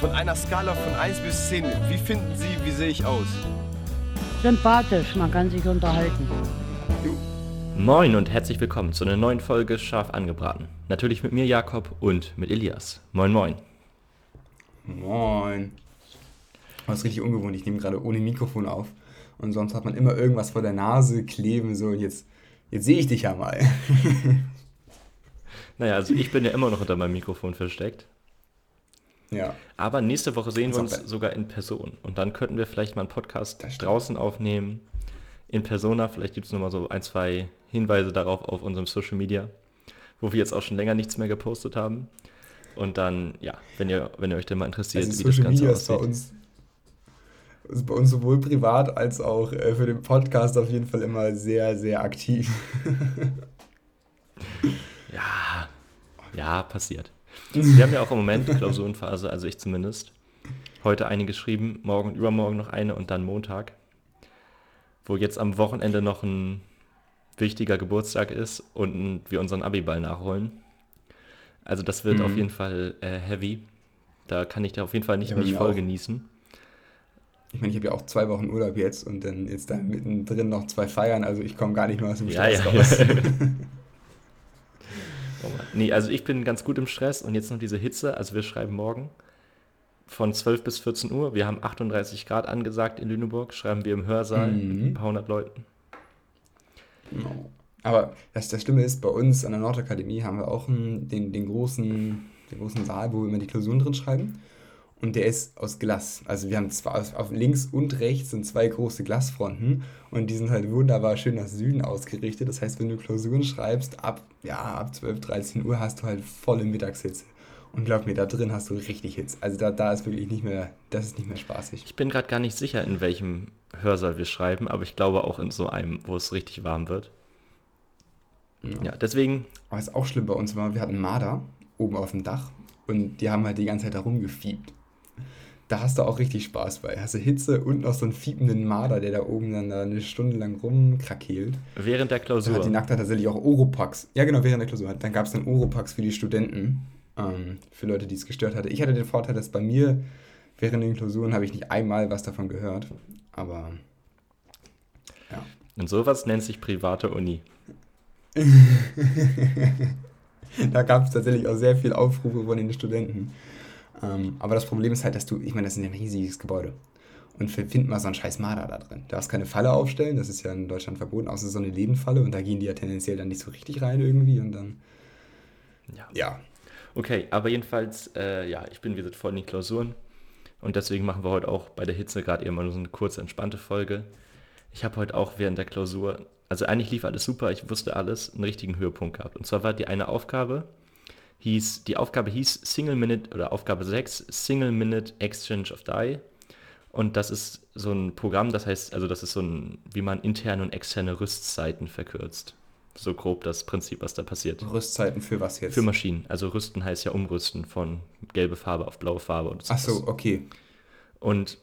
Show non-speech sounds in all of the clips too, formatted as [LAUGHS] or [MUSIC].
Von einer Skala von 1 bis 10, wie finden Sie, wie sehe ich aus? Sympathisch, man kann sich unterhalten. Moin und herzlich willkommen zu einer neuen Folge Scharf angebraten. Natürlich mit mir Jakob und mit Elias. Moin moin. Moin. Das ist richtig ungewohnt, ich nehme gerade ohne Mikrofon auf. Und sonst hat man immer irgendwas vor der Nase kleben, so und jetzt, jetzt sehe ich dich ja mal. [LAUGHS] Naja, also ich bin ja immer noch unter meinem Mikrofon versteckt. Ja. Aber nächste Woche sehen wir uns sogar in Person. Und dann könnten wir vielleicht mal einen Podcast Das draußen aufnehmen. In Persona. Vielleicht gibt es nochmal so ein, zwei Hinweise darauf auf unserem Social Media, wo wir jetzt auch schon länger nichts mehr gepostet haben. Und dann, ja, wenn ihr, wenn ihr euch denn mal interessiert, Also wie das Social Ganze Media ist bei aussieht. uns, ist bei uns sowohl privat als auch äh, für den Podcast auf jeden Fall immer sehr, sehr aktiv. [LAUGHS] Ja, ja, passiert. Wir haben ja auch im Moment Klausurenphase, also ich zumindest. Heute eine geschrieben, morgen und übermorgen noch eine und dann Montag. Wo jetzt am Wochenende noch ein wichtiger Geburtstag ist und wir unseren Abiball nachholen. Also das wird Mhm. auf jeden Fall äh, heavy. Da kann ich da auf jeden Fall nicht Ja, mich voll auch. genießen. Ich meine, ich habe ja auch zwei Wochen Urlaub jetzt und dann jetzt da mittendrin noch zwei Feiern, also ich komme gar nicht mehr aus dem Ja, Stress ja, raus. [LAUGHS] [LAUGHS] nee, also ich bin ganz gut im Stress und jetzt noch diese Hitze. Also wir schreiben morgen von 12 bis 14 Uhr. Wir haben 38 Grad angesagt in Lüneburg. Schreiben wir im Hörsaal mit Mhm. ein paar hundert Leuten. Genau. Aber das, das Schlimme ist, bei uns an der Nordakademie haben wir auch einen, den, den, großen, den großen Saal, wo wir immer die Klausuren drin schreiben. Und der ist aus Glas. Also wir haben zwar auf, links und rechts sind zwei große Glasfronten und die sind halt wunderbar schön nach Süden ausgerichtet. Das heißt, wenn du Klausuren schreibst, ab, ja, ab 12, 13 Uhr hast du halt volle Mittagshitze. Und glaub mir, da drin hast du richtig Hitze. Also da, da ist wirklich nicht mehr, das ist nicht mehr spaßig. Ich bin gerade gar nicht sicher, in welchem Hörsaal wir schreiben, aber ich glaube auch in so einem, wo es richtig warm wird. Ja, deswegen, Aber was auch schlimm bei uns war, wir hatten Marder oben auf dem Dach und die haben halt die ganze Zeit da rumgefiebt. Da hast du auch richtig Spaß bei. Hast du Hitze und noch so einen fiependen Marder, der da oben dann da eine Stunde lang rumkrakeelt. während der Klausur. hat die Nackter tatsächlich auch Oropax. Ja, genau, während der Klausur. Dann gab es dann Oropax für die Studenten, ähm, für Leute, die es gestört hatte. Ich hatte den Vorteil, dass bei mir während den Klausuren habe ich nicht einmal was davon gehört. Aber ja. Und sowas nennt sich private Uni. [LAUGHS] da gab es tatsächlich auch sehr viel Aufrufe von den Studenten. Ähm, aber das Problem ist halt, dass du, ich meine, das ist ein riesiges Gebäude. Und find mal so einen scheiß Marder da drin. Du darfst keine Falle aufstellen, das ist ja in Deutschland verboten, außer so eine Lebenfalle und da gehen die ja tendenziell dann nicht so richtig rein irgendwie und dann, Ja. ja. Okay, aber jedenfalls, äh, ja, ich bin wie gesagt voll in den Klausuren und deswegen machen wir heute auch bei der Hitze gerade eben mal nur so eine kurze, entspannte Folge. Ich habe heute auch während der Klausur, also eigentlich lief alles super, ich wusste alles, einen richtigen Höhepunkt gehabt. Und zwar war die eine Aufgabe, hieß, die Aufgabe hieß Single Minute oder Aufgabe 6, Single Minute Exchange of Die. Und das ist so ein Programm, das heißt, also das ist so ein, wie man interne und externe Rüstzeiten verkürzt. So grob das Prinzip, was da passiert. Rüstzeiten für was jetzt? Für Maschinen. Also rüsten heißt ja umrüsten von gelbe Farbe auf blaue Farbe. Und Ach so, okay. Und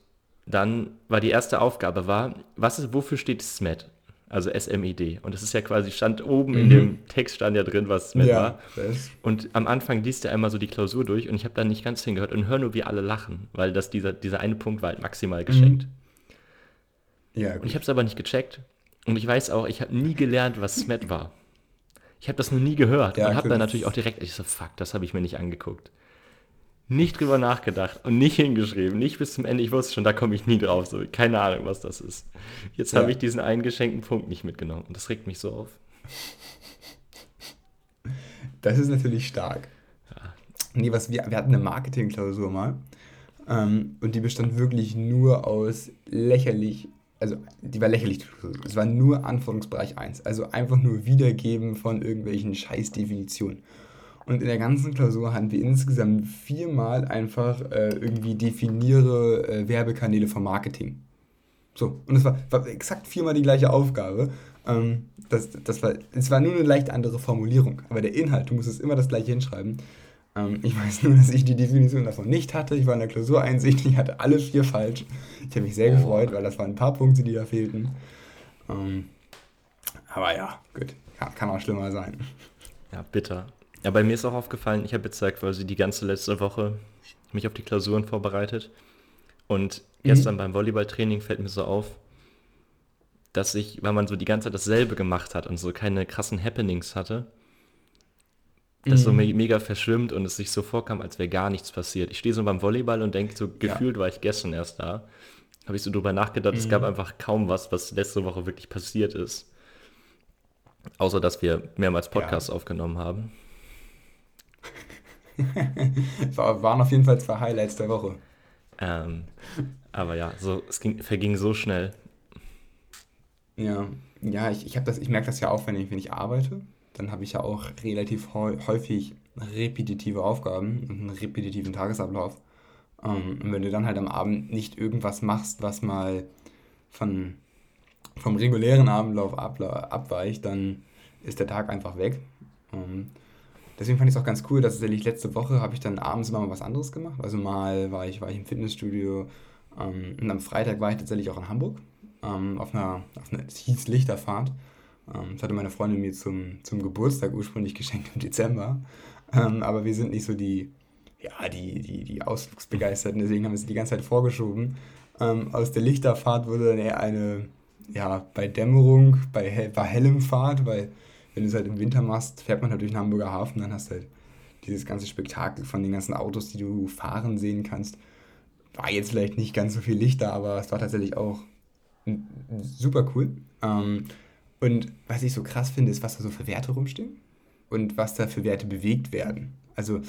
dann war die erste Aufgabe war, was ist, wofür steht SMED? Also S-M-E-D. Und das ist ja quasi, stand oben in Mhm. dem Text stand ja drin, was SMED war. das. Und am Anfang liest er einmal so die Klausur durch und ich habe da nicht ganz hingehört und höre nur, wie alle lachen, weil das dieser, dieser eine Punkt war halt maximal geschenkt. Ja, Und ich gut. habe es aber nicht gecheckt. Und ich weiß auch, ich habe nie gelernt, was SMED war. Ich habe das noch nie gehört Ja, und habe gut. dann natürlich auch direkt, ich so, fuck, das habe ich mir nicht angeguckt. Nicht drüber nachgedacht und nicht hingeschrieben, nicht bis zum Ende. Ich wusste schon, da komme ich nie drauf. So, keine Ahnung, was das ist. Jetzt Ja. habe ich diesen einen geschenkten Punkt nicht mitgenommen und das regt mich so auf. Das ist natürlich stark. Nee, was wir, wir hatten eine Marketingklausur mal. Ähm, und die bestand wirklich nur aus lächerlich, also die war lächerlich. Es war nur Anforderungsbereich 1. Also einfach nur Wiedergeben von irgendwelchen Scheißdefinitionen. Und in der ganzen Klausur hatten wir insgesamt viermal einfach äh, irgendwie definiere äh, Werbekanäle vom Marketing. So, und es war, war exakt viermal die gleiche Aufgabe. Ähm, das, das war, es war nur eine leicht andere Formulierung, aber der Inhalt, du musstest immer das gleiche hinschreiben. Ähm, ich [LAUGHS] weiß nur, dass ich die Definition davon nicht hatte. Ich war in der Klausur einsichtig, ich hatte alle vier falsch. Ich habe mich sehr Oh. gefreut, weil das waren ein paar Punkte, die da fehlten. Ähm, aber ja, gut, kann, kann auch schlimmer sein. Ja, bitter. Ja, bei mir ist auch aufgefallen, ich habe jetzt ja quasi die ganze letzte Woche mich auf die Klausuren vorbereitet. Und gestern beim Volleyballtraining fällt mir so auf, dass ich, weil man so die ganze Zeit dasselbe gemacht hat und so keine krassen Happenings hatte, das so me mega verschwimmt und es sich so vorkam, als wäre gar nichts passiert. Ich stehe so beim Volleyball und denke, so gefühlt war ich gestern erst da. Habe ich so drüber nachgedacht, es gab einfach kaum was, was letzte Woche wirklich passiert ist. Außer, dass wir mehrmals Podcasts aufgenommen haben. [LAUGHS] War, waren auf jeden Fall zwei Highlights der Woche. Ähm, aber ja, so, es ging, verging so schnell. Ja, ja, ich, ich, das, ich merke das ja auch, wenn ich, wenn ich arbeite. Dann habe ich ja auch relativ häu- häufig repetitive Aufgaben und einen repetitiven Tagesablauf. Ähm, und wenn du dann halt am Abend nicht irgendwas machst, was mal von, vom regulären Abendlauf abweicht, dann ist der Tag einfach weg. Ähm, deswegen fand ich es auch ganz cool, dass tatsächlich letzte Woche habe ich dann abends immer mal was anderes gemacht. Also mal war ich, war ich im Fitnessstudio ähm, und am Freitag war ich tatsächlich auch in Hamburg ähm, auf einer, auf einer, hieß Lichterfahrt. Ähm, das hatte meine Freundin mir zum, zum Geburtstag ursprünglich [LAUGHS] geschenkt im Dezember. Ähm, aber wir sind nicht so die, ja, die, die, die Ausflugsbegeisterten, deswegen haben wir sie die ganze Zeit vorgeschoben. Ähm, aus der Lichterfahrt wurde dann eher eine, ja, bei Dämmerung, bei, bei hellem Fahrt, weil wenn du es halt im Winter machst, fährt man halt durch den Hamburger Hafen, dann hast du halt dieses ganze Spektakel von den ganzen Autos, die du fahren sehen kannst. War jetzt vielleicht nicht ganz so viel Lichter, aber es war tatsächlich auch super cool. Ähm, und was ich so krass finde, ist, was da so für Werte rumstehen und was da für Werte bewegt werden. Also,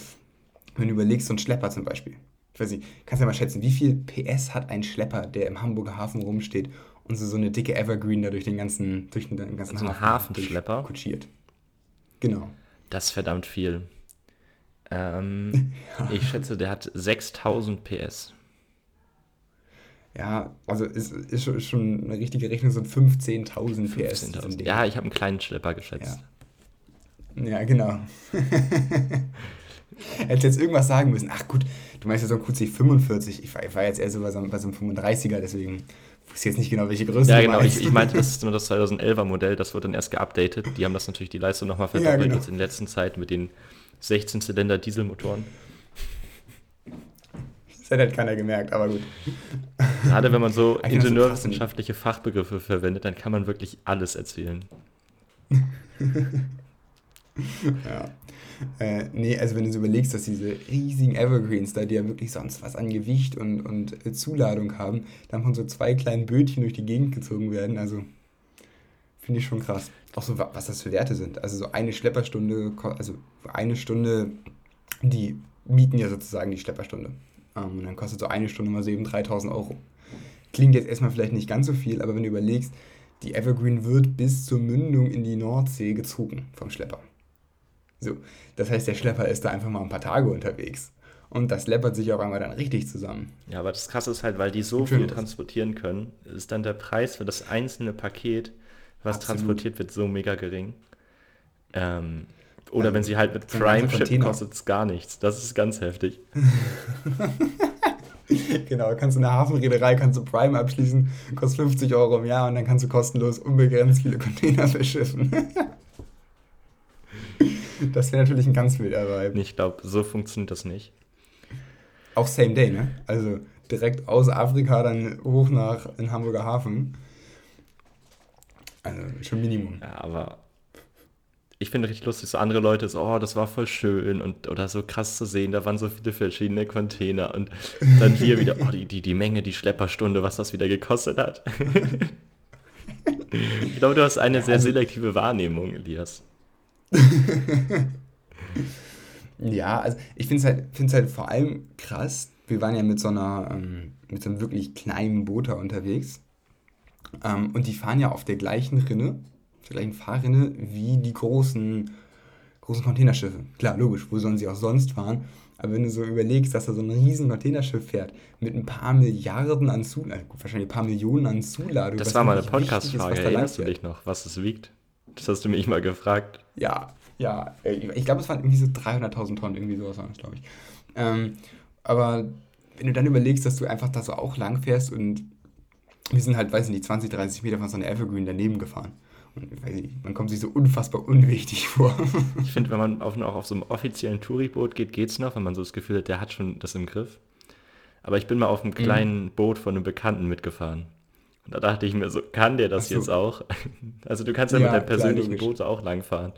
wenn du überlegst, so ein Schlepper zum Beispiel. Ich weiß nicht, kannst du ja mal schätzen, wie viel PS hat ein Schlepper, der im Hamburger Hafen rumsteht und so, so eine dicke Evergreen da durch den ganzen, durch den ganzen So Hafen Hafenschlepper? kutschiert. Genau. Das ist verdammt viel. Ähm, [LAUGHS] ich schätze, der hat 6000 PS. Ja, also ist, ist, schon, eine richtige Rechnung, so 15.000 PS. sind 15.000. die. Ja, ich habe einen kleinen Schlepper geschätzt. Ja, genau. [LAUGHS] Hätte jetzt irgendwas sagen müssen. Ach gut, du meinst ja so ein QC45. Ich war, ich war jetzt eher so bei so, einem- bei so einem 35er, deswegen ich jetzt nicht genau, welche Größe Ja, genau. Ich, ich meinte, das ist [LAUGHS] nur das 2011er Modell, das wird dann erst geupdatet. Die haben das natürlich die Leistung nochmal Ja, verdoppelt genau. jetzt in der letzten Zeit mit den 16-Zylinder Dieselmotoren. Das hat halt keiner gemerkt, aber gut. Gerade wenn man so [LAUGHS] ingenieurwissenschaftliche Fachbegriffe verwendet, dann kann man wirklich alles erzählen. [LAUGHS] Ja. Äh, nee, also wenn du so überlegst, dass diese riesigen Evergreens da, die ja wirklich sonst was an Gewicht und, und äh, Zuladung haben, dann von so zwei kleinen Bötchen durch die Gegend gezogen werden, also finde ich schon krass. Auch so, wa- was das für Werte sind. Also so eine Schlepperstunde, also eine Stunde, die mieten ja sozusagen die Schlepperstunde. Ähm, und dann kostet so eine Stunde mal so eben 3000 Euro. Klingt jetzt erstmal vielleicht nicht ganz so viel, aber wenn du überlegst, die Evergreen wird bis zur Mündung in die Nordsee gezogen vom Schlepper. So, das heißt, der Schlepper ist da einfach mal ein paar Tage unterwegs. Und das läppert sich auf einmal dann richtig zusammen. Ja, aber das Krasse ist halt, weil die so viel transportieren können, ist dann der Preis für das einzelne Paket, was Absolut. transportiert wird, so mega gering. Ähm, oder Also, wenn sie halt mit Prime Container. kostet es gar nichts. Das ist ganz heftig. [LAUGHS] Genau, kannst du in der Hafenreederei, kannst du Prime abschließen, kostet 50 Euro im Jahr und dann kannst du kostenlos unbegrenzt viele Container verschiffen. [LAUGHS] das wäre natürlich ein ganz wilder Vibe. Ich glaube, so funktioniert das nicht. Auch Same Day, ne? Also direkt aus Afrika dann hoch nach in Hamburger Hafen. Also schon Minimum. Ja, aber ich finde richtig lustig, so andere Leute so, oh, das war voll schön und oder so krass zu sehen, da waren so viele verschiedene Container und dann hier wieder, oh, die, die, die Menge, die Schlepperstunde, was das wieder gekostet hat. [LAUGHS] ich glaube, du hast eine sehr Also- selektive Wahrnehmung, Elias. [LAUGHS] Ja, also ich finde es halt, find's halt vor allem krass. Wir waren ja mit so einer, ähm, mit so einem wirklich kleinen Boot da unterwegs. Ähm, und die fahren ja auf der gleichen Rinne, auf der gleichen Fahrrinne wie die großen, großen Containerschiffe. Klar, logisch, wo sollen sie auch sonst fahren? Aber wenn du so überlegst, dass da so ein riesen Containerschiff fährt mit ein paar Milliarden an Zuladung, wahrscheinlich ein paar Millionen an Zuladung. Das war mal eine Podcast-Frage, erinnerst du dich noch, was es wiegt? Das hast du mich mal gefragt. Ja, ja. äh, Ich glaube, es waren irgendwie so 300.000 Tonnen, irgendwie sowas waren es, glaube ich. Ähm, aber wenn du dann überlegst, dass du einfach da so auch lang fährst und wir sind halt, weiß ich nicht, 20, 30 Meter von so einer Evergreen daneben gefahren. Und ich weiß nicht, man kommt sich so unfassbar unwichtig [LAUGHS] vor. Ich finde, wenn man auf, auch auf so einem offiziellen Touriboot geht, geht's noch, wenn man so das Gefühl hat, der hat schon das im Griff. Aber ich bin mal auf einem Mhm. kleinen Boot von einem Bekannten mitgefahren. Und da dachte ich mir so, kann der das so. jetzt auch? [LAUGHS] Also du kannst ja, Ja, mit deinem persönlichen. Boot auch langfahren.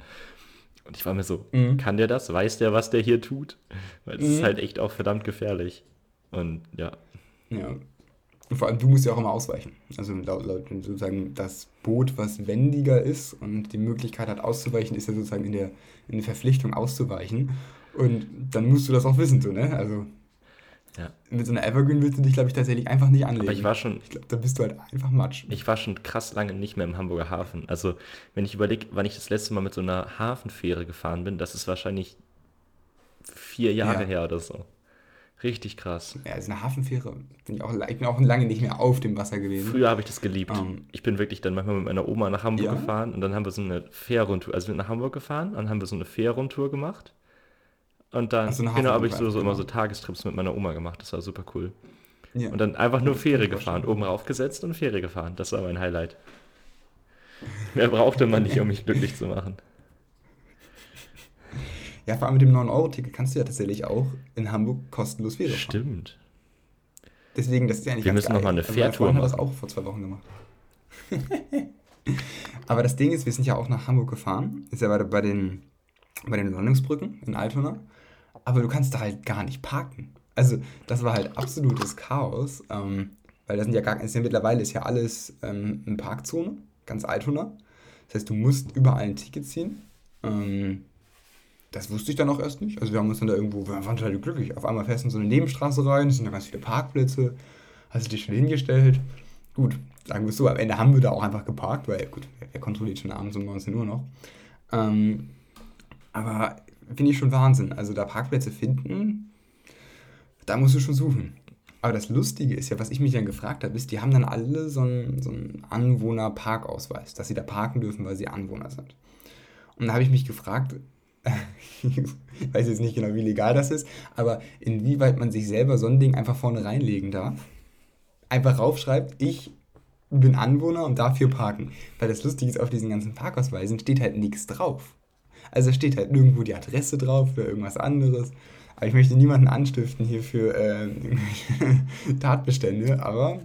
Und ich war mir so, Mhm. kann der das? Weiß der, was der hier tut? Weil es ist Mhm. halt echt auch verdammt gefährlich. Und ja, Ja. Und vor allem, du musst ja auch immer ausweichen. Also laut, laut sozusagen das Boot, was wendiger ist und die Möglichkeit hat auszuweichen, ist ja sozusagen in der, in der Verpflichtung auszuweichen. Und dann musst du das auch wissen, so, ne? Also ja. mit so einer Evergreen willst du dich, glaube ich, tatsächlich einfach nicht anlegen. Aber ich war schon, Ich glaube, da bist du halt einfach Matsch. ich war schon krass lange nicht mehr im Hamburger Hafen. Also wenn ich überlege, wann ich das letzte Mal mit so einer Hafenfähre gefahren bin, das ist wahrscheinlich vier Jahre Ja. her oder so. Richtig krass. Ja, also eine Hafenfähre. Bin ich, auch, ich bin auch lange nicht mehr auf dem Wasser gewesen. Früher habe ich das geliebt. Ähm. ich bin wirklich dann manchmal mit meiner Oma nach Hamburg Ja? gefahren und dann haben wir so eine Fährrundtour, also wir sind nach Hamburg gefahren, dann haben wir so eine Fährrundtour gemacht. Und dann, Ach so, eine genau, habe ich so, so immer so Tagestrips mit meiner Oma gemacht. Das war super cool. Ja. Und dann einfach nur Fähre gefahren, oben raufgesetzt und Fähre gefahren. Das war mein Highlight. Mehr brauchte man nicht, um mich glücklich zu machen. ja, vor allem mit dem 9-Euro-Ticket kannst du ja tatsächlich auch in Hamburg kostenlos Fähre fahren. Stimmt. Deswegen, das ist ja eigentlich Wir müssen noch geil. mal eine Also Fährtour Freundin hat das machen. auch vor zwei Wochen gemacht. [LAUGHS] Aber das Ding ist, wir sind ja auch nach Hamburg gefahren. Ist ja bei, bei den, bei den Landungsbrücken in Altona. Aber du kannst da halt gar nicht parken. Also, das war halt absolutes Chaos. Ähm, weil da sind ja gar, ist mittlerweile ist ja alles ähm, eine Parkzone, ganz Altona. Das heißt, du musst überall ein Ticket ziehen. Ähm, das wusste ich dann auch erst nicht. Also wir haben uns dann da irgendwo, wir waren total glücklich. Auf einmal fährst du in so eine Nebenstraße rein, es sind da ganz viele Parkplätze, hast du dich schon hingestellt. Gut, sagen wir es so, am Ende haben wir da auch einfach geparkt, weil gut, wer kontrolliert schon abends um 19 Uhr noch. Ähm, aber finde ich schon Wahnsinn. Also da Parkplätze finden, da musst du schon suchen. Aber das Lustige ist ja, was ich mich dann gefragt habe, ist, die haben dann alle so einen, so einen Anwohner-Parkausweis, dass sie da parken dürfen, weil sie Anwohner sind. Und da habe ich mich gefragt, ich [LAUGHS] weiß jetzt nicht genau, wie legal das ist, aber inwieweit man sich selber so ein Ding einfach vorne reinlegen darf. Einfach raufschreibt, ich bin Anwohner und darf hier parken. Weil das Lustige ist, auf diesen ganzen Parkausweisen steht halt nichts drauf. Also steht halt nirgendwo die Adresse drauf oder irgendwas anderes. Aber ich möchte niemanden anstiften hier für äh, [LAUGHS] Tatbestände, aber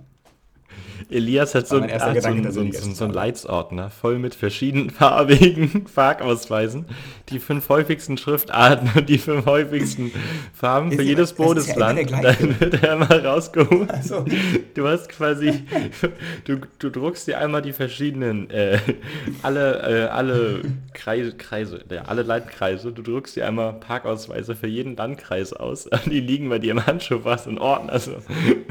Elias hat so, erster hat so, Gedanke einen- so, einen- tatsächlich so einen. Leitsordner voll mit verschiedenfarbigen [LAUGHS] Parkausweisen, die fünf häufigsten Schriftarten und die fünf häufigsten Farben Ist für ja- jedes ja Bundesland. gleiche. Dann wird er mal rausgeholt. Also- Du hast quasi, du, du druckst dir einmal die verschiedenen, äh, alle, äh, alle Kreise, Kreise, ja, alle Landkreise, du druckst dir einmal Parkausweise für jeden Landkreis aus. [LAUGHS] Die liegen bei dir im Handschuhfach in Ordner. So.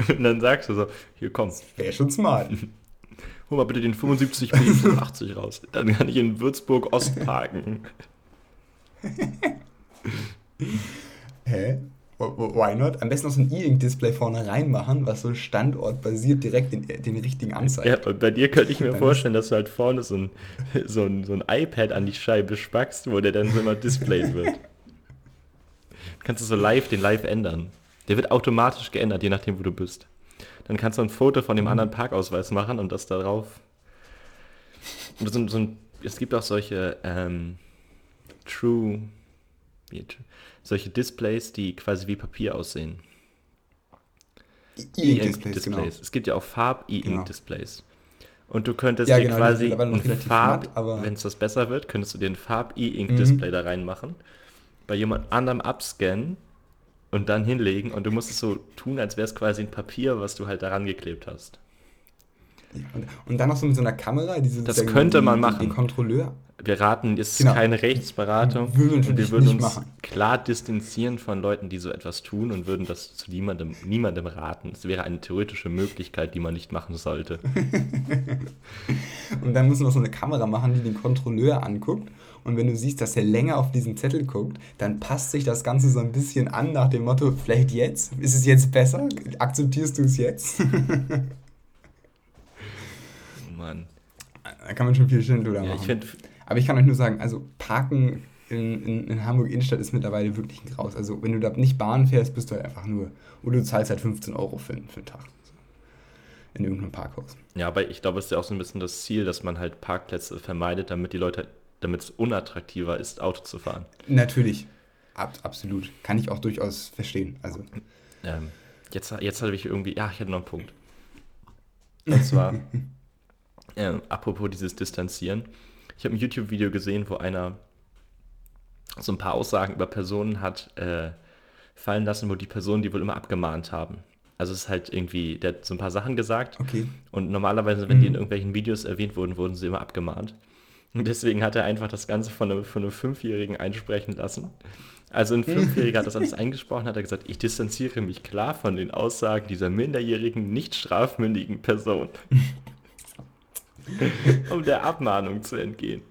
Und dann sagst du so, hier komm, wäre schon smart. [LAUGHS] Hol mal bitte den 75 85 raus. Dann kann ich in Würzburg Ost parken. [LAUGHS] Hä? Wh- wh- Why not? Am besten noch so ein E-Ink-Display vorne reinmachen, was so standortbasiert direkt den, den richtigen anzeigt. Ja, bei dir könnte ich mir vorstellen, dass du halt vorne so ein, [LAUGHS] so, ein, so ein iPad an die Scheibe spackst, wo der dann so immer displayed wird. Kannst du so live, den live ändern. Der wird automatisch geändert, je nachdem, wo du bist. Dann kannst du ein Foto von dem anderen Parkausweis machen und das darauf. Und so, so ein, es gibt auch solche ähm, True. wie- Solche Displays, die quasi wie Papier aussehen. E-Ink-Displays, genau. Es gibt ja auch Farb-E-Ink-Displays. Und du könntest Ja, dir genau, quasi ein Farb, wenn es das besser wird, könntest du dir ein Mhm. Farb-E-Ink-Display da reinmachen, bei jemand anderem abscannen und dann hinlegen und du musst es so tun, als wäre es quasi ein Papier, was du halt daran geklebt hast. Ja, und, und dann noch so mit so einer Kamera, diese Das könnte man machen. Den Kontrolleur. Wir raten, es ist Genau. keine Rechtsberatung. Würden wir wir würden uns machen. klar distanzieren von Leuten, die so etwas tun und würden das zu niemandem, niemandem raten. Es wäre eine theoretische Möglichkeit, die man nicht machen sollte. [LAUGHS] Und dann müssen wir so eine Kamera machen, die den Kontrolleur anguckt. Und wenn du siehst, dass er länger auf diesen Zettel guckt, dann passt sich das Ganze so ein bisschen an nach dem Motto, vielleicht jetzt? Ist es jetzt besser? Akzeptierst du es jetzt? [LAUGHS] Mann. da kann man schon viel Schindluder Ja, machen. ich finde, Aber ich kann euch nur sagen, also Parken in, in, in Hamburg Innenstadt ist mittlerweile wirklich ein Graus. Also wenn du da nicht Bahn fährst, bist du halt einfach nur, oder du zahlst halt 15 Euro für, für einen Tag. In irgendeinem Parkhaus. ja, aber ich glaube, es ist ja auch so ein bisschen das Ziel, dass man halt Parkplätze vermeidet, damit die Leute, damit es unattraktiver ist, Auto zu fahren. Natürlich. Ab, absolut. Kann ich auch durchaus verstehen. Also, Ähm, jetzt, jetzt habe ich irgendwie, ja, ich hatte noch einen Punkt. [LAUGHS] Und zwar, äh, apropos dieses Distanzieren. Ich habe ein YouTube-Video gesehen, wo einer so ein paar Aussagen über Personen hat äh, fallen lassen, wo die Personen die wohl immer abgemahnt haben. Also es ist halt irgendwie, der hat so ein paar Sachen gesagt. Okay. Und normalerweise, wenn die in Mhm. irgendwelchen Videos erwähnt wurden, wurden sie immer abgemahnt. Und deswegen hat er einfach das Ganze von einem, von einem Fünfjährigen einsprechen lassen. Also ein Fünfjähriger hat das alles [LAUGHS] eingesprochen, hat er gesagt, ich distanziere mich klar von den Aussagen dieser minderjährigen, nicht strafmündigen Person. [LAUGHS] um der Abmahnung zu entgehen.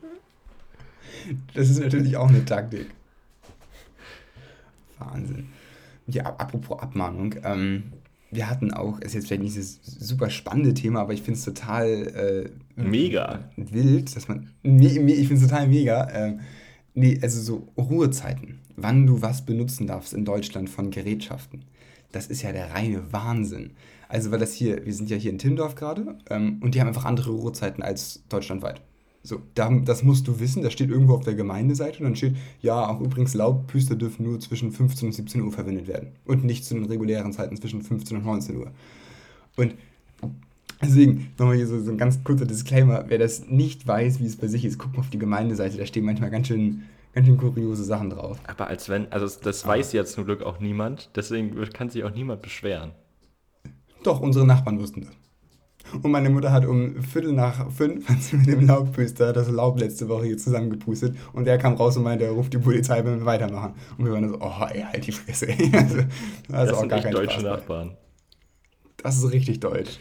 Das ist natürlich auch eine Taktik. Wahnsinn. Ja, ap- apropos Abmahnung. Ähm, wir hatten auch, ist jetzt vielleicht nicht das super spannende Thema, aber ich finde es total äh, Mega. wild, dass man. Me, me, ich finde es total mega. Ähm, nee, also so Ruhezeiten. Wann du was benutzen darfst in Deutschland von Gerätschaften. Das ist ja der reine Wahnsinn. Also, weil das hier, wir sind ja hier in Timmendorf gerade ähm, und die haben einfach andere Ruhezeiten als deutschlandweit. So, da, das musst du wissen, das steht irgendwo auf der Gemeindeseite und dann steht, ja, auch übrigens Laubpüster dürfen nur zwischen 15 und 17 Uhr verwendet werden und nicht zu den regulären Zeiten zwischen 15 und 19 Uhr. Und deswegen nochmal hier so, so ein ganz kurzer Disclaimer, wer das nicht weiß, wie es bei sich ist, guck mal auf die Gemeindeseite, da stehen manchmal ganz schön, ganz schön kuriose Sachen drauf. Aber als wenn, also das weiß ja zum Glück auch niemand, deswegen kann sich auch niemand beschweren. Doch, unsere Nachbarn wussten das. Und meine Mutter hat um Viertel nach fünf [LAUGHS] hat sie mit dem Laubbüster das Laub letzte Woche hier zusammengepustet und der kam raus und meinte, er ruft die Polizei, wenn wir weitermachen. Und wir waren so, oh, ey, halt die Fresse. ey. [LAUGHS] Also, also das auch sind gar echt deutsche Spaß. Nachbarn. Das ist richtig deutsch.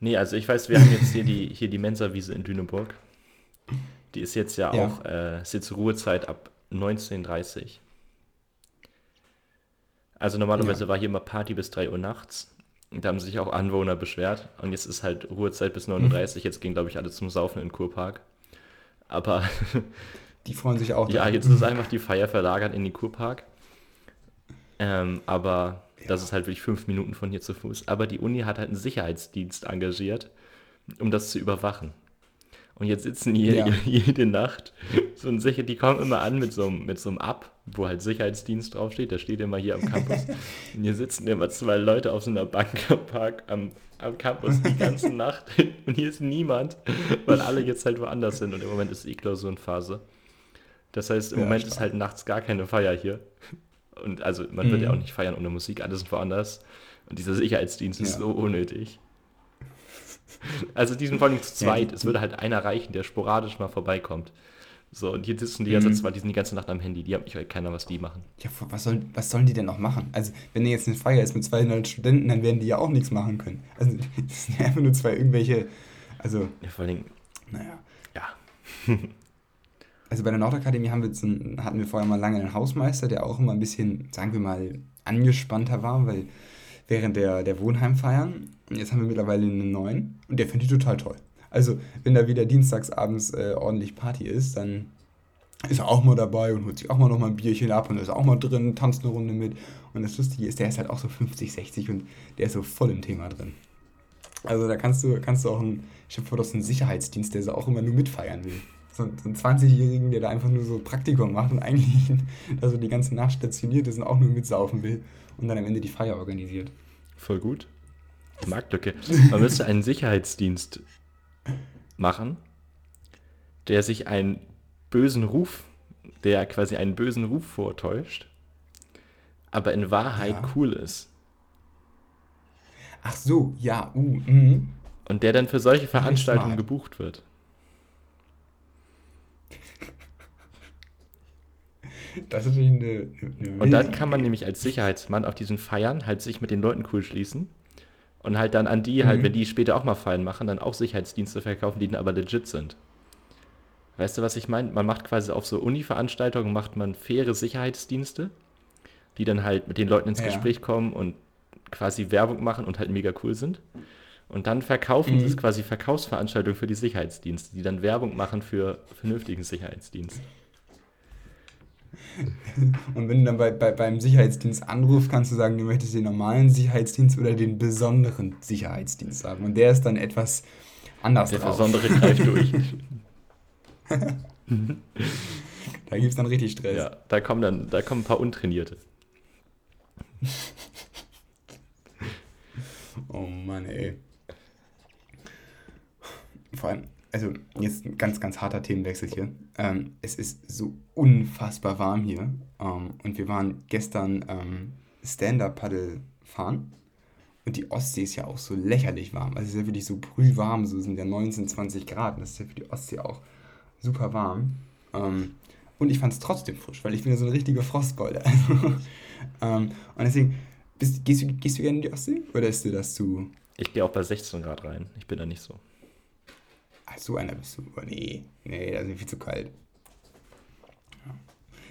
Nee, also ich weiß, wir haben jetzt hier die, hier die Mensa-Wiese in Lüneburg. Die ist jetzt ja, Ja. auch, äh, ist jetzt Ruhezeit ab 19.30 Also normalerweise Ja. war hier immer Party bis 3 Uhr nachts. Und da haben sich auch Anwohner beschwert. Und jetzt ist halt Ruhezeit bis 39. Jetzt gehen, glaube ich, alle zum Saufen in den Kurpark. Aber [LAUGHS] Die freuen sich auch. ja, jetzt ist [LAUGHS] einfach die Feier verlagert in den Kurpark. Ähm, aber das ist halt wirklich fünf Minuten von hier zu Fuß. Aber die Uni hat halt einen Sicherheitsdienst engagiert, um das zu überwachen. Und jetzt sitzen hier Ja. [LAUGHS] jede Nacht so ein Sicher, die kommen immer an mit so, einem- mit so einem App, wo halt Sicherheitsdienst draufsteht. Der steht immer hier am Campus. [LAUGHS] Und hier sitzen immer zwei Leute auf so einer Bank am Park am, am Campus die ganze [LAUGHS] Nacht. Und hier ist niemand, weil alle jetzt halt woanders sind. Und im Moment ist eh Klausurenphase. Das heißt, im Ja, Moment stark. ist halt nachts gar keine Feier hier. Und also man wird ja Mhm. auch nicht feiern ohne Musik, alles ist woanders. Und dieser Sicherheitsdienst ist Ja. so unnötig. Also diesen vor allem zu zweit. die- es würde halt einer reichen, der sporadisch mal vorbeikommt. So, und hier sitzen die ganze Mhm. Zeit, die sind die ganze Nacht am Handy. Die haben nicht keiner, was die machen. Ja, was, soll, was sollen die denn noch machen? Also, wenn da jetzt eine Feier ist mit 200 Studenten, dann werden die ja auch nichts machen können. Also, [LAUGHS] das sind ja einfach nur zwei irgendwelche. Also, Ja, vor allem, naja. ja. [LAUGHS] Also bei der Nordakademie haben wir einen, hatten wir vorher mal lange einen Hausmeister, der auch immer ein bisschen, sagen wir mal, angespannter war, weil während der, der Wohnheimfeiern, und jetzt haben wir mittlerweile einen neuen und der findet die total toll. Also wenn da wieder dienstagsabends äh, ordentlich Party ist, dann ist er auch mal dabei und holt sich auch mal noch mal ein Bierchen ab und ist auch mal drin, tanzt eine Runde mit. Und das Lustige ist, der ist halt auch so 50, 60 und der ist so voll im Thema drin. Also da kannst du, kannst du auch einen, ich habe vor, das ist ein Sicherheitsdienst, der so auch immer nur mitfeiern will. So, einen 20-Jährigen, der da einfach nur so Praktikum macht und eigentlich [LAUGHS] also die ganze Nacht stationiert ist und auch nur mitsaufen will und dann am Ende die Feier organisiert. Voll gut. Marktlücke. Man müsste einen Sicherheitsdienst machen, der sich einen bösen Ruf, der quasi einen bösen Ruf vortäuscht, aber in Wahrheit Ja. cool ist. Ach so, ja, uh, mhm. Und der dann für solche Veranstaltungen gebucht wird. Das ist natürlich eine, eine Und dann kann man nämlich als Sicherheitsmann auf diesen Feiern halt sich mit den Leuten cool schließen und halt dann an die halt, Mhm. wenn die später auch mal Feiern machen, dann auch Sicherheitsdienste verkaufen, die dann aber legit sind. Weißt du, was ich meine? Man macht quasi auf so Uni-Veranstaltungen macht man faire Sicherheitsdienste, die dann halt mit den Leuten ins Ja. Gespräch kommen und quasi Werbung machen und halt mega cool sind. Und dann verkaufen Mhm. sie es quasi Verkaufsveranstaltungen für die Sicherheitsdienste, die dann Werbung machen für vernünftigen Sicherheitsdienst. Und wenn du dann bei, bei, beim Sicherheitsdienst anrufst, kannst du sagen, du möchtest den normalen Sicherheitsdienst oder den besonderen Sicherheitsdienst haben. Und der ist dann etwas anders Der drauf. Besondere greift durch. [LAUGHS] [LAUGHS] Da gibt es dann richtig Stress. Ja, da kommen dann, da kommen ein paar Untrainierte. oh Mann, ey. Vor allem, also jetzt ein ganz, ganz harter Themenwechsel hier. Ähm, es ist so unfassbar warm hier. Ähm, und wir waren gestern ähm, Stand-Up-Paddle fahren. Und die Ostsee ist ja auch so lächerlich warm. Also es ist ja wirklich so brühwarm, so sind ja 19, 20 Grad. Das ist ja für die Ostsee auch super warm. Ähm, und ich fand es trotzdem frisch, weil ich bin ja so eine richtige Frostbeule. [LAUGHS] Also, ähm, und deswegen, bist, gehst, du, gehst du gerne in die Ostsee? Oder ist dir das zu... Ich gehe auch bei 16 Grad rein. Ich bin da nicht so. So einer bist du. Oh, nee, nee, das ist mir viel zu kalt.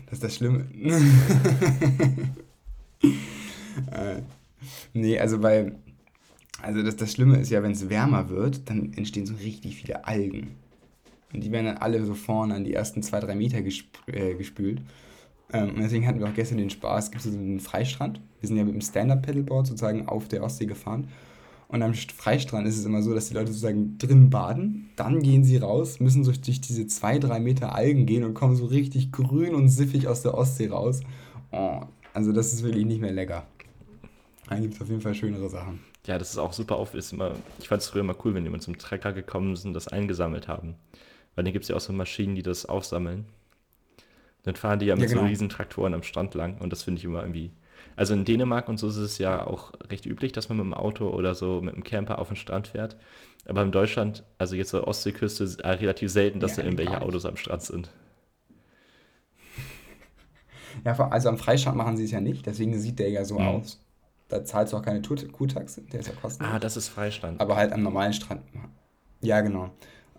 Das ist das Schlimme. [LAUGHS] äh, nee, also weil, also das, das Schlimme ist ja, wenn es wärmer wird, dann entstehen so richtig viele Algen. Und die werden dann alle so vorne an die ersten zwei, drei Meter gesp äh, gespült. Ähm, und deswegen hatten wir auch gestern den Spaß, gibt es so einen Freistrand. Wir sind ja mit dem Stand-Up-Pedalboard sozusagen auf der Ostsee gefahren. Und am Freistrand ist es immer so, dass die Leute sozusagen drin baden, dann gehen sie raus, müssen durch, durch diese zwei, drei Meter Algen gehen und kommen so richtig grün und siffig aus der Ostsee raus. Oh, also das ist wirklich nicht mehr lecker. Da gibt es auf jeden Fall schönere Sachen. Ja, das ist auch super auf. Ist immer, ich fand es früher immer cool, wenn jemand zum Trecker gekommen ist und das eingesammelt haben. Weil dann gibt es ja auch so Maschinen, die das aufsammeln. Dann fahren die ja mit ja, genau. so riesen Traktoren am Strand lang und das finde ich immer irgendwie also in Dänemark und so ist es ja auch recht üblich, dass man mit dem Auto oder so mit dem Camper auf den Strand fährt. Aber in Deutschland, also jetzt zur Ostseeküste, ist äh, relativ selten, dass ja, da irgendwelche Autos am Strand sind. Ja, also am Freistand machen sie es ja nicht, deswegen sieht der ja so mhm. aus. Da zahlst du auch keine Kurtaxe, der ist ja kostenlos. Ah, das ist Freistand. Aber halt am normalen Strand. Ja, genau.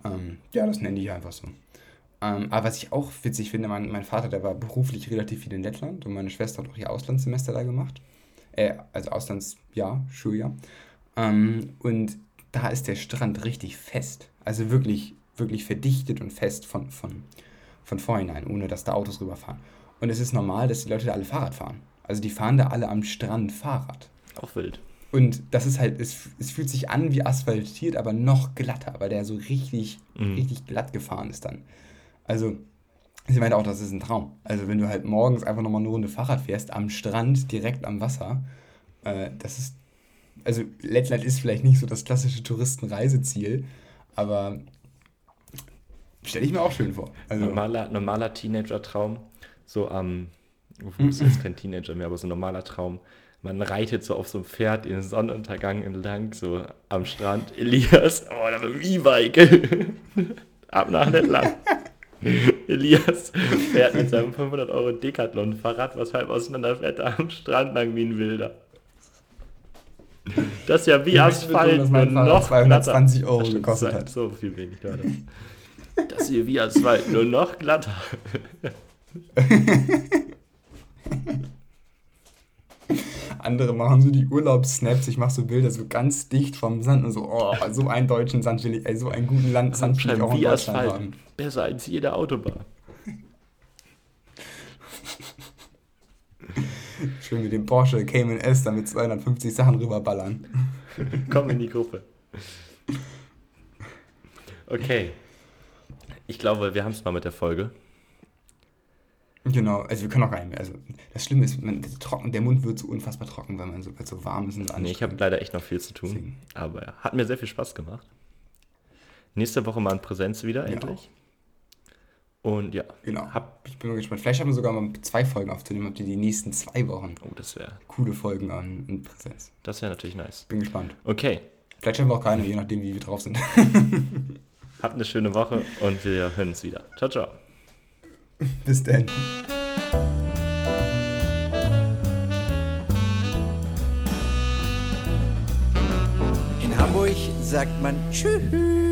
Ähm, ja, das nenne ich einfach so. Ähm, aber was ich auch witzig finde, mein, mein Vater, der war beruflich relativ viel in Lettland und meine Schwester hat auch ihr Auslandssemester da gemacht. Äh, also Auslandsjahr, Schuljahr. Ähm, und da ist der Strand richtig fest. Also wirklich, wirklich verdichtet und fest von, von, von vorhinein, ohne dass da Autos rüberfahren. Und es ist normal, dass die Leute da alle Fahrrad fahren. Also die fahren da alle am Strand Fahrrad. Auch wild. Und das ist halt, es, es fühlt sich an wie asphaltiert, aber noch glatter, weil der so richtig, mhm. richtig glatt gefahren ist dann. Also, sie meinte auch, das ist ein Traum. Also, wenn du halt morgens einfach nochmal eine Runde Fahrrad fährst, am Strand, direkt am Wasser, äh, das ist. Also, Lettland ist vielleicht nicht so das klassische Touristenreiseziel, aber stelle ich mir auch schön vor. Also, normaler, normaler Teenager-Traum, so am. Ähm, ist jetzt kein Teenager mehr, aber so ein normaler Traum. Man reitet so auf so einem Pferd in den Sonnenuntergang entlang, so am Strand. Elias, oh, da mit dem E-Bike. Ab nach Lettland. [LAUGHS] Elias fährt mit seinem 500 Euro Decathlon-Fahrrad, was halb auseinanderfährt, am Strand lang wie ein Wilder. Das ist ja wie Asphalt, mein Fahrrad noch 220 glatter. Euro gekostet hat. So viel wenig, Leute. Das ist hier wie Asphalt, nur noch glatter. [LAUGHS] Andere machen so die Urlaubssnaps, ich mache so Bilder so ganz dicht vom Sand und so, oh, so einen deutschen Sand will ich, ey, so einen guten Land Sand will ich auch in Deutschland Asphalt. haben. Besser als jede Autobahn. [LAUGHS] Schön mit dem Porsche Cayman S da mit 250 Sachen rüberballern. [LAUGHS] Komm in die Gruppe. Okay. Ich glaube, wir haben es mal mit der Folge. Genau, also wir können auch rein. Also das Schlimme ist, man, trocken, der Mund wird so unfassbar trocken, weil man so, so warm ist. Und nee, ich habe leider echt noch viel zu tun. Deswegen. Aber ja, hat mir sehr viel Spaß gemacht. Nächste Woche mal in Präsenz wieder, endlich. Auch. Und ja. Genau. Hab, ich bin mal gespannt. Vielleicht haben wir sogar mal zwei Folgen aufzunehmen, ob die die nächsten zwei Wochen. Oh, das wäre. Coole Folgen an in Präsenz. Das wäre natürlich nice. Bin gespannt. Okay. Vielleicht haben wir auch keine, je nachdem, wie wir drauf sind. [LAUGHS] Habt eine schöne Woche und wir hören uns wieder. Ciao, ciao. [LAUGHS] Bis dann. In Hamburg sagt man Tschüss.